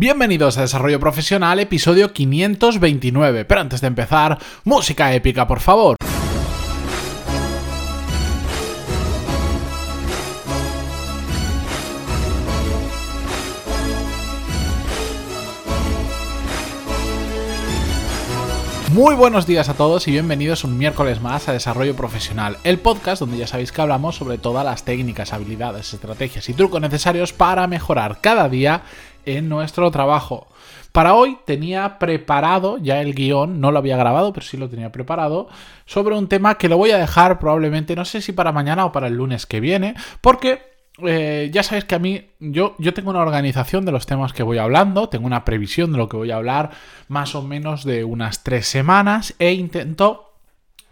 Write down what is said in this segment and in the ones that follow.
Bienvenidos a Desarrollo Profesional, episodio 529. Pero antes de empezar, música épica, por favor. Muy buenos días a todos y bienvenidos un miércoles más a Desarrollo Profesional, el podcast donde ya sabéis que hablamos sobre todas las técnicas, habilidades, estrategias y trucos necesarios para mejorar cada día en nuestro trabajo. Para hoy tenía preparado ya el guion, no lo había grabado, pero sí lo tenía preparado, sobre un tema que lo voy a dejar probablemente, no sé si para mañana o para el lunes que viene, porque eh, ya sabéis que a mí, yo, yo tengo una organización de los temas que voy hablando, tengo una previsión de lo que voy a hablar más o menos de unas tres semanas e intento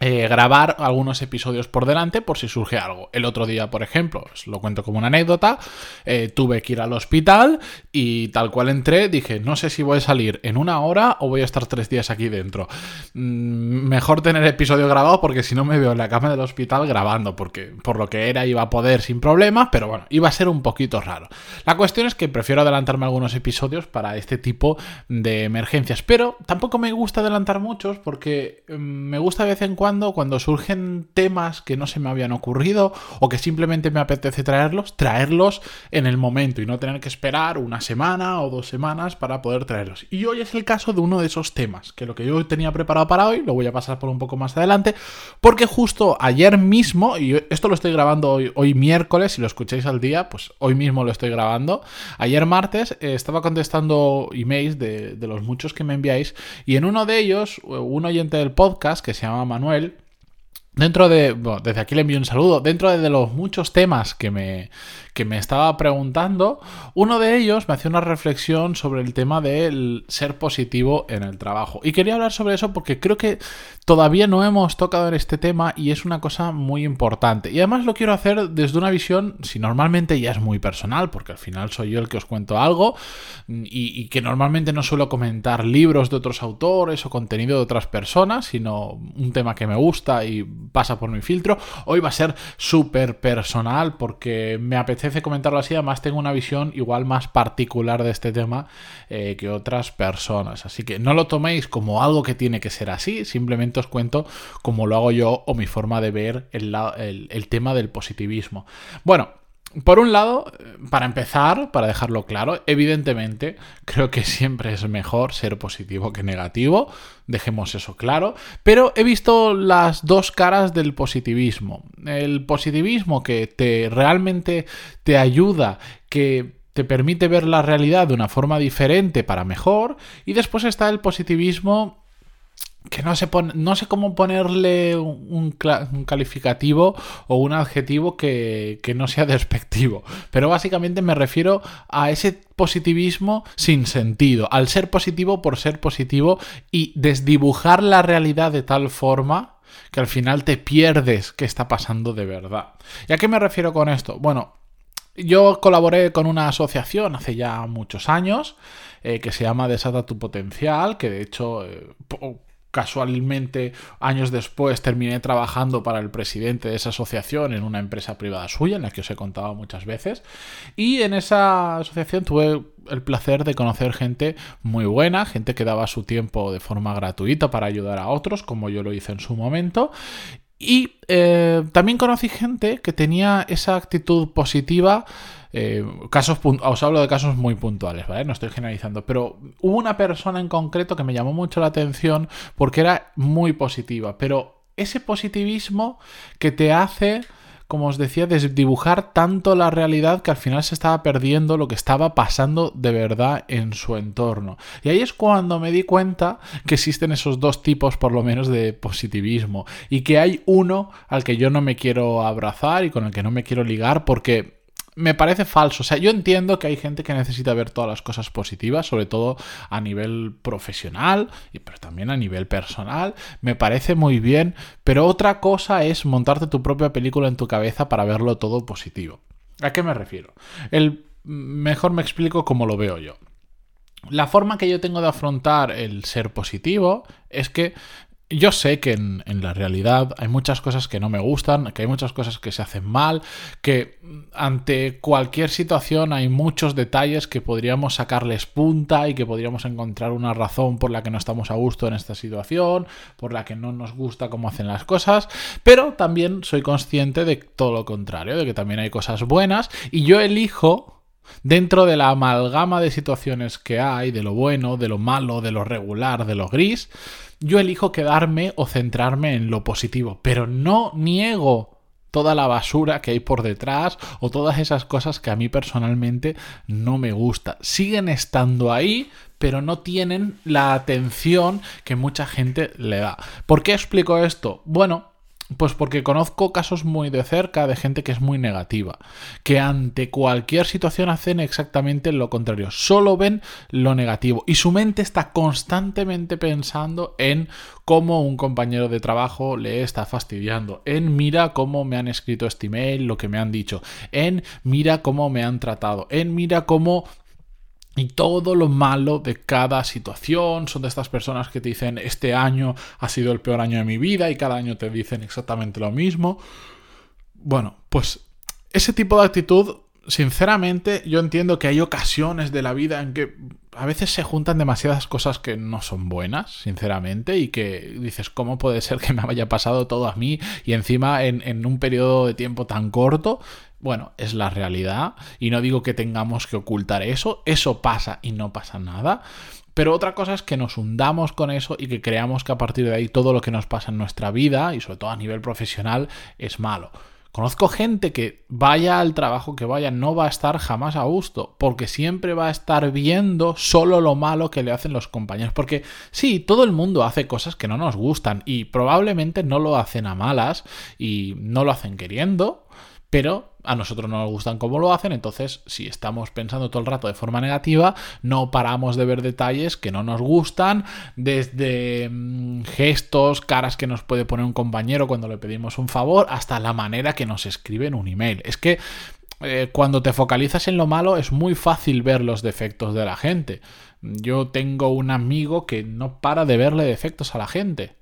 eh, grabar algunos episodios por delante por si surge algo. El otro día, por ejemplo, os lo cuento como una anécdota, eh, tuve que ir al hospital y tal cual entré, dije, no sé si voy a salir en una hora o voy a estar tres días aquí dentro. Mm, mejor tener episodio grabado porque si no me veo en la cama del hospital grabando, porque por lo que era iba a poder sin problemas, pero bueno, iba a ser un poquito raro. La cuestión es que prefiero adelantarme algunos episodios para este tipo de emergencias, pero tampoco me gusta adelantar muchos porque mm, me gusta de vez en cuando cuando, surgen temas que no se me habían ocurrido o que simplemente me apetece traerlos, traerlos en el momento y no tener que esperar una semana o dos semanas para poder traerlos. Y hoy es el caso de uno de esos temas, que lo que yo tenía preparado para hoy, lo voy a pasar por un poco más adelante, porque justo ayer mismo, y esto lo estoy grabando hoy, hoy miércoles, si lo escucháis al día, pues hoy mismo lo estoy grabando, ayer martes eh, estaba contestando emails de, de los muchos que me enviáis y en uno de ellos, un oyente del podcast que se llama Manuel, elle. Dentro de, desde aquí le envío un saludo, dentro de los muchos temas que me, que me estaba preguntando, uno de ellos me hacía una reflexión sobre el tema del ser positivo en el trabajo. Y quería hablar sobre eso porque creo que todavía no hemos tocado en este tema y es una cosa muy importante. Y además lo quiero hacer desde una visión, si normalmente ya es muy personal, porque al final soy yo el que os cuento algo y que normalmente no suelo comentar libros de otros autores o contenido de otras personas, sino un tema que me gusta y pasa por mi filtro. Hoy va a ser súper personal porque me apetece comentarlo así, además tengo una visión igual más particular de este tema eh, que otras personas. Así que no lo toméis como algo que tiene que ser así, simplemente os cuento cómo lo hago yo o mi forma de ver el, el tema del positivismo. Bueno, por un lado, para empezar, para dejarlo claro, evidentemente creo que siempre es mejor ser positivo que negativo, dejemos eso claro, pero he visto las dos caras del positivismo. El positivismo que te realmente te ayuda, que te permite ver la realidad de una forma diferente para mejor, y después está el positivismo que no sé, no sé cómo ponerle un, calificativo o un adjetivo que, que, no sea despectivo, pero básicamente me refiero a ese positivismo sin sentido, al ser positivo por ser positivo y desdibujar la realidad de tal forma que al final te pierdes qué está pasando de verdad. ¿Y a qué me refiero con esto? Bueno, yo colaboré con una asociación hace ya muchos años eh, que se llama Desata tu Potencial, que de hecho eh, casualmente años después terminé trabajando para el presidente de esa asociación en una empresa privada suya, en la que os he contado muchas veces. Y en esa asociación tuve el placer de conocer gente muy buena, gente que daba su tiempo de forma gratuita para ayudar a otros, como yo lo hice en su momento. Y eh, también conocí gente que tenía esa actitud positiva eh, casos os hablo de casos muy puntuales, ¿vale? No estoy generalizando, pero hubo una persona en concreto que me llamó mucho la atención porque era muy positiva, pero ese positivismo que te hace como os decía, desdibujar tanto la realidad que al final se estaba perdiendo lo que estaba pasando de verdad en su entorno. Y ahí es cuando me di cuenta que existen esos dos tipos por lo menos de positivismo y que hay uno al que yo no me quiero abrazar y con el que no me quiero ligar porque me parece falso. O sea, yo entiendo que hay gente que necesita ver todas las cosas positivas, sobre todo a nivel profesional, pero también a nivel personal. Me parece muy bien, pero otra cosa es montarte tu propia película en tu cabeza para verlo todo positivo. ¿A qué me refiero? El mejor me explico cómo lo veo yo. La forma que yo tengo de afrontar el ser positivo es que yo sé que en, la realidad hay muchas cosas que no me gustan, que hay muchas cosas que se hacen mal, que ante cualquier situación hay muchos detalles que podríamos sacarles punta y que podríamos encontrar una razón por la que no estamos a gusto en esta situación, por la que no nos gusta cómo hacen las cosas, pero también soy consciente de todo lo contrario, de que también hay cosas buenas y yo elijo Dentro de la amalgama de situaciones que hay, de lo bueno, de lo malo, de lo regular, de lo gris, yo elijo quedarme o centrarme en lo positivo, pero no niego toda la basura que hay por detrás o todas esas cosas que a mí personalmente no me gusta. Siguen estando ahí, pero no tienen la atención que mucha gente le da. ¿Por qué explico esto? Bueno, pues porque conozco casos muy de cerca de gente que es muy negativa, que ante cualquier situación hacen exactamente lo contrario, solo ven lo negativo y su mente está constantemente pensando en cómo un compañero de trabajo le está fastidiando, en mira cómo me han escrito este email, lo que me han dicho, en mira cómo me han tratado, en mira cómo y todo lo malo de cada situación. Son de estas personas que te dicen este año ha sido el peor año de mi vida y cada año te dicen exactamente lo mismo. Bueno, pues ese tipo de actitud, sinceramente, yo entiendo que hay ocasiones de la vida en que a veces se juntan demasiadas cosas que no son buenas, sinceramente, y que dices, ¿cómo puede ser que me haya pasado todo a mí y encima en, un periodo de tiempo tan corto? Bueno, es la realidad y no digo que tengamos que ocultar eso, eso pasa y no pasa nada. Pero otra cosa es que nos hundamos con eso y que creamos que a partir de ahí todo lo que nos pasa en nuestra vida y sobre todo a nivel profesional es malo. Conozco gente que vaya al trabajo que vaya, no va a estar jamás a gusto, porque siempre va a estar viendo solo lo malo que le hacen los compañeros. Porque sí, todo el mundo hace cosas que no nos gustan y probablemente no lo hacen a malas y no lo hacen queriendo, pero a nosotros no nos gustan cómo lo hacen, entonces si estamos pensando todo el rato de forma negativa, no paramos de ver detalles que no nos gustan, desde mm, gestos, caras que nos puede poner un compañero cuando le pedimos un favor, hasta la manera que nos escriben un email. Es que eh, cuando te focalizas en lo malo es muy fácil ver los defectos de la gente. Yo tengo un amigo que no para de verle defectos a la gente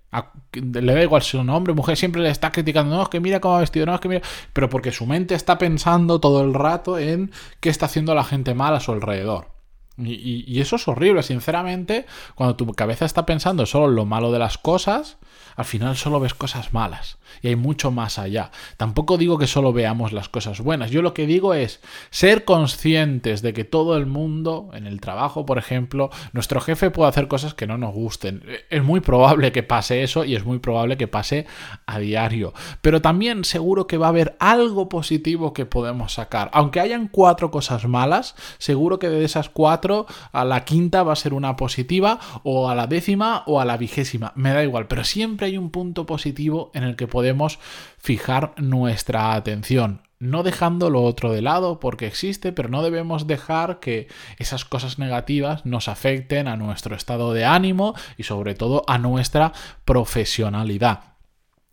le da igual si un hombre, mujer, siempre le está criticando, no, es que mira cómo ha vestido, no, es que mira, pero porque su mente está pensando todo el rato en qué está haciendo la gente mal a su alrededor. Y, eso es horrible, sinceramente, cuando tu cabeza está pensando solo en lo malo de las cosas, al final solo ves cosas malas y hay mucho más allá. Tampoco digo que solo veamos las cosas buenas, yo lo que digo es ser conscientes de que todo el mundo, en el trabajo, por ejemplo, nuestro jefe puede hacer cosas que no nos gusten. Es muy probable que pase eso y es muy probable que pase a diario, pero también seguro que va a haber algo positivo que podemos sacar. Aunque hayan cuatro cosas malas, seguro que de esas cuatro a la quinta va a ser una positiva o a la décima o a la vigésima, me da igual, pero siempre hay un punto positivo en el que podemos fijar nuestra atención no dejando lo otro de lado porque existe, pero no debemos dejar que esas cosas negativas nos afecten a nuestro estado de ánimo y sobre todo a nuestra profesionalidad.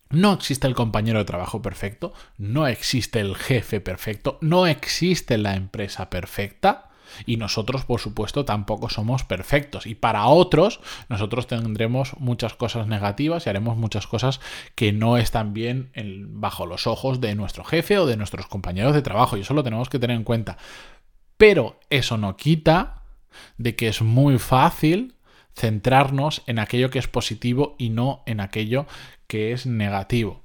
No existe el compañero de trabajo perfecto, no existe el jefe perfecto, no existe la empresa perfecta. Y nosotros, por supuesto, tampoco somos perfectos. Y para otros, nosotros tendremos muchas cosas negativas y haremos muchas cosas que no están bien bajo los ojos de nuestro jefe o de nuestros compañeros de trabajo. Y eso lo tenemos que tener en cuenta. Pero eso no quita de que es muy fácil centrarnos en aquello que es positivo y no en aquello que es negativo.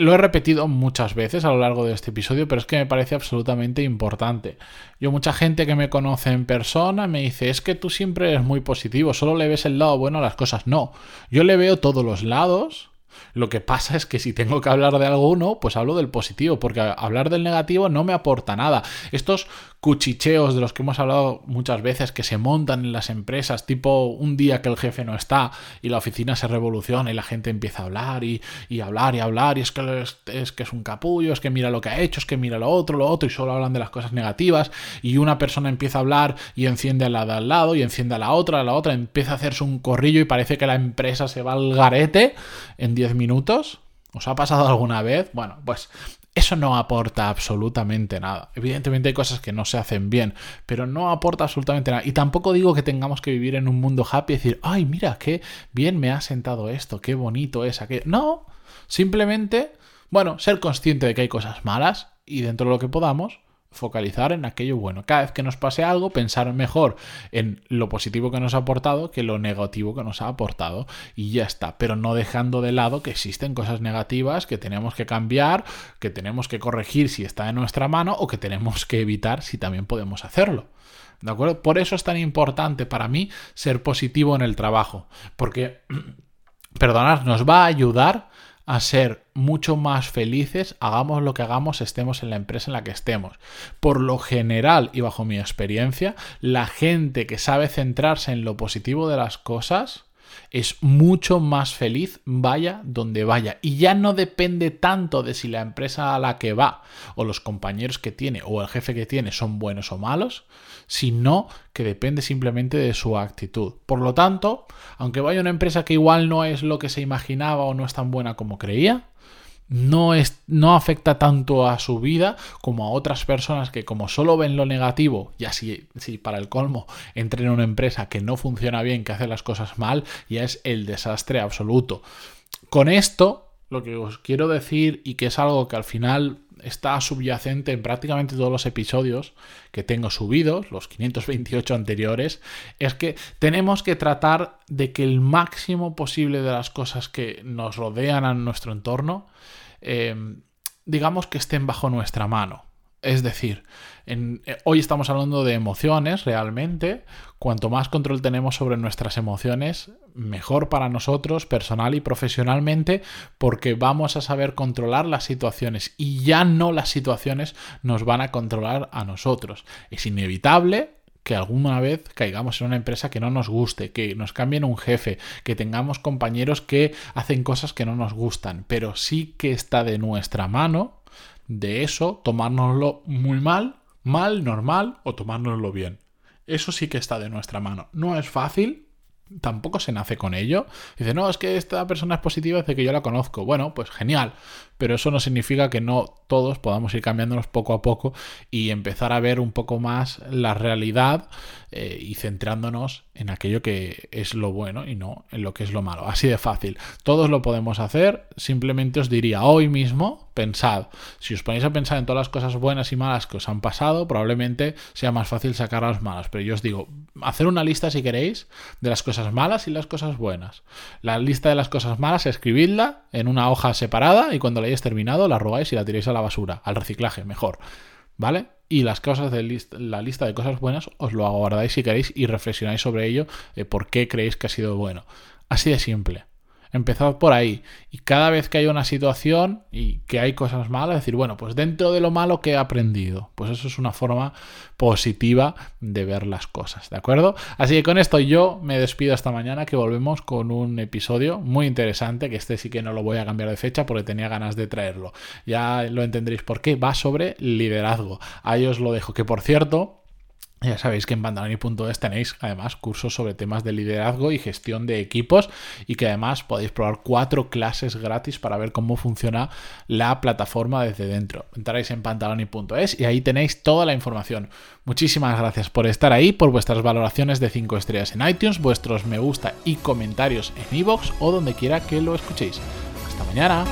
Lo he repetido muchas veces a lo largo de este episodio, pero es que me parece absolutamente importante. Yo mucha gente que me conoce en persona me dice, es que tú siempre eres muy positivo, solo le ves el lado bueno a las cosas. No, yo le veo todos los lados lo que pasa es que si tengo que hablar de alguno, pues hablo del positivo, porque hablar del negativo no me aporta nada. Estos cuchicheos de los que hemos hablado muchas veces que se montan en las empresas, tipo un día que el jefe no está y la oficina se revoluciona y la gente empieza a hablar y, hablar y hablar y es que es, que es un capullo, es que mira lo que ha hecho, es que mira lo otro, lo otro y solo hablan de las cosas negativas y una persona empieza a hablar y enciende a la de al lado y enciende a la otra, a la otra, empieza a hacerse un corrillo y parece que la empresa se va al garete en 10 minutos. ¿Os ha pasado alguna vez? Bueno, pues eso no aporta absolutamente nada. Evidentemente hay cosas que no se hacen bien, pero no aporta absolutamente nada. Y tampoco digo que tengamos que vivir en un mundo happy y decir, ay, mira, qué bien me ha sentado esto, qué bonito es aquello. No, simplemente, bueno, ser consciente de que hay cosas malas y dentro de lo que podamos, focalizar en aquello bueno. Cada vez que nos pase algo, pensar mejor en lo positivo que nos ha aportado que lo negativo que nos ha aportado y ya está, pero no dejando de lado que existen cosas negativas que tenemos que cambiar, que tenemos que corregir si está en nuestra mano o que tenemos que evitar si también podemos hacerlo. ¿De acuerdo? Por eso es tan importante para mí ser positivo en el trabajo, porque perdonad, nos va a ayudar a ser mucho más felices, hagamos lo que hagamos, estemos en la empresa en la que estemos. Por lo general y bajo mi experiencia, la gente que sabe centrarse en lo positivo de las cosas, es mucho más feliz vaya donde vaya. Y ya no depende tanto de si la empresa a la que va o los compañeros que tiene o el jefe que tiene son buenos o malos, sino que depende simplemente de su actitud. Por lo tanto, aunque vaya una empresa que igual no es lo que se imaginaba o no es tan buena como creía, no, es, no afecta tanto a su vida como a otras personas que como solo ven lo negativo, y así si para el colmo entren en una empresa que no funciona bien, que hace las cosas mal, ya es el desastre absoluto. Con esto, lo que os quiero decir, y que es algo que al final está subyacente en prácticamente todos los episodios que tengo subidos, los 528 anteriores, es que tenemos que tratar de que el máximo posible de las cosas que nos rodean a nuestro entorno, eh, digamos que estén bajo nuestra mano. Es decir, eh, hoy estamos hablando de emociones realmente. Cuanto más control tenemos sobre nuestras emociones, mejor para nosotros, personal y profesionalmente, porque vamos a saber controlar las situaciones y ya no las situaciones nos van a controlar a nosotros. Es inevitable que alguna vez caigamos en una empresa que no nos guste, que nos cambien un jefe, que tengamos compañeros que hacen cosas que no nos gustan, pero sí que está de nuestra mano de eso tomárnoslo muy mal, mal, normal o tomárnoslo bien. Eso sí que está de nuestra mano. No es fácil, tampoco se nace con ello. Dice, no, es que esta persona es positiva desde que yo la conozco. Bueno, pues genial, pero eso no significa que no todos podamos ir cambiándonos poco a poco y empezar a ver un poco más la realidad eh, y centrándonos en aquello que es lo bueno y no en lo que es lo malo. Así de fácil. Todos lo podemos hacer. Simplemente os diría hoy mismo, pensad, si os ponéis a pensar en todas las cosas buenas y malas que os han pasado, probablemente sea más fácil sacar las malas. Pero yo os digo, hacer una lista si queréis de las cosas malas y las cosas buenas. La lista de las cosas malas, escribidla en una hoja separada y cuando la hayáis terminado la robáis y la tiréis a la basura, al reciclaje, mejor. ¿Vale? Y las cosas de la lista de cosas buenas os lo aguardáis si queréis y reflexionáis sobre ello, eh, por qué creéis que ha sido bueno. Así de simple. Empezad por ahí. Y cada vez que hay una situación y que hay cosas malas, decir, bueno, pues dentro de lo malo que he aprendido. Pues eso es una forma positiva de ver las cosas, ¿de acuerdo? Así que con esto yo me despido esta mañana, que volvemos con un episodio muy interesante, que este sí que no lo voy a cambiar de fecha porque tenía ganas de traerlo. Ya lo entenderéis por qué. Va sobre liderazgo. Ahí os lo dejo. Que por cierto, ya sabéis que en pantaloni.es tenéis además cursos sobre temas de liderazgo y gestión de equipos y que además podéis probar cuatro clases gratis para ver cómo funciona la plataforma desde dentro. Entraréis en pantaloni.es y ahí tenéis toda la información. Muchísimas gracias por estar ahí, por vuestras valoraciones de 5 estrellas en iTunes, vuestros me gusta y comentarios en iVoox o donde quiera que lo escuchéis. Hasta mañana.